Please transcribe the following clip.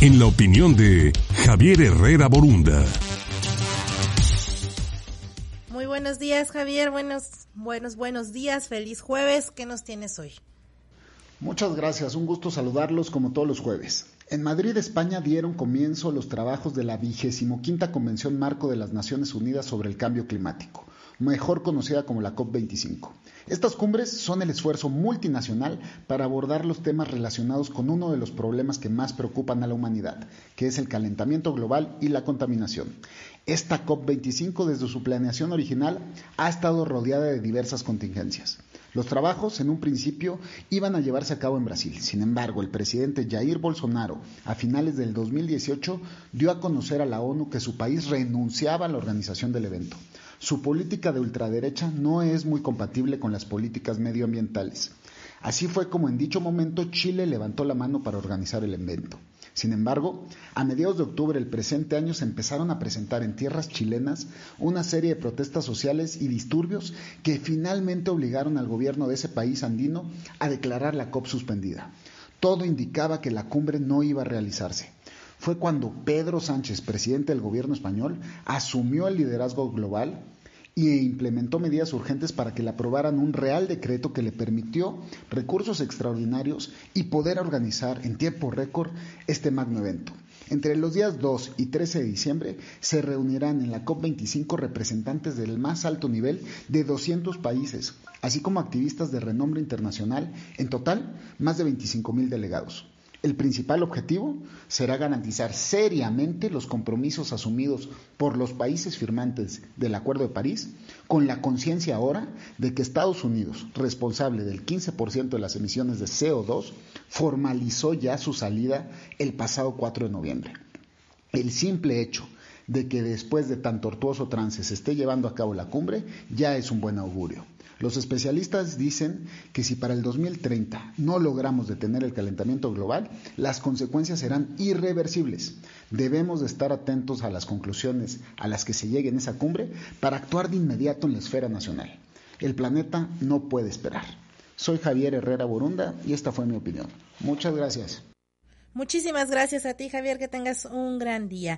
en la opinión de Javier Herrera Borunda. Muy buenos días, Javier. Buenos, buenos, buenos días. Feliz jueves. ¿Qué nos tienes hoy? Muchas gracias. Un gusto saludarlos como todos los jueves. En Madrid, España, dieron comienzo los trabajos de la vigésimo quinta Convención Marco de las Naciones Unidas sobre el Cambio Climático, mejor conocida como la COP25. Estas cumbres son el esfuerzo multinacional para abordar los temas relacionados con uno de los problemas que más preocupan a la humanidad, que es el calentamiento global y la contaminación. Esta COP25 desde su planeación original ha estado rodeada de diversas contingencias. Los trabajos en un principio iban a llevarse a cabo en Brasil. Sin embargo, el presidente Jair Bolsonaro a finales del 2018 dio a conocer a la ONU que su país renunciaba a la organización del evento. Su política de ultraderecha no es muy compatible con las políticas medioambientales. Así fue como en dicho momento Chile levantó la mano para organizar el evento. Sin embargo, a mediados de octubre del presente año se empezaron a presentar en tierras chilenas una serie de protestas sociales y disturbios que finalmente obligaron al gobierno de ese país andino a declarar la COP suspendida. Todo indicaba que la cumbre no iba a realizarse. Fue cuando Pedro Sánchez, presidente del gobierno español, asumió el liderazgo global y implementó medidas urgentes para que le aprobaran un real decreto que le permitió recursos extraordinarios y poder organizar en tiempo récord este magno evento. Entre los días 2 y 13 de diciembre se reunirán en la COP25 representantes del más alto nivel de 200 países, así como activistas de renombre internacional, en total más de 25 mil delegados. El principal objetivo será garantizar seriamente los compromisos asumidos por los países firmantes del Acuerdo de París, con la conciencia ahora de que Estados Unidos, responsable del 15% de las emisiones de CO2, formalizó ya su salida el pasado 4 de noviembre. El simple hecho de que después de tan tortuoso trance se esté llevando a cabo la cumbre ya es un buen augurio. Los especialistas dicen que si para el 2030 no logramos detener el calentamiento global, las consecuencias serán irreversibles. Debemos de estar atentos a las conclusiones a las que se llegue en esa cumbre para actuar de inmediato en la esfera nacional. El planeta no puede esperar. Soy Javier Herrera Borunda y esta fue mi opinión. Muchas gracias. Muchísimas gracias a ti, Javier, que tengas un gran día.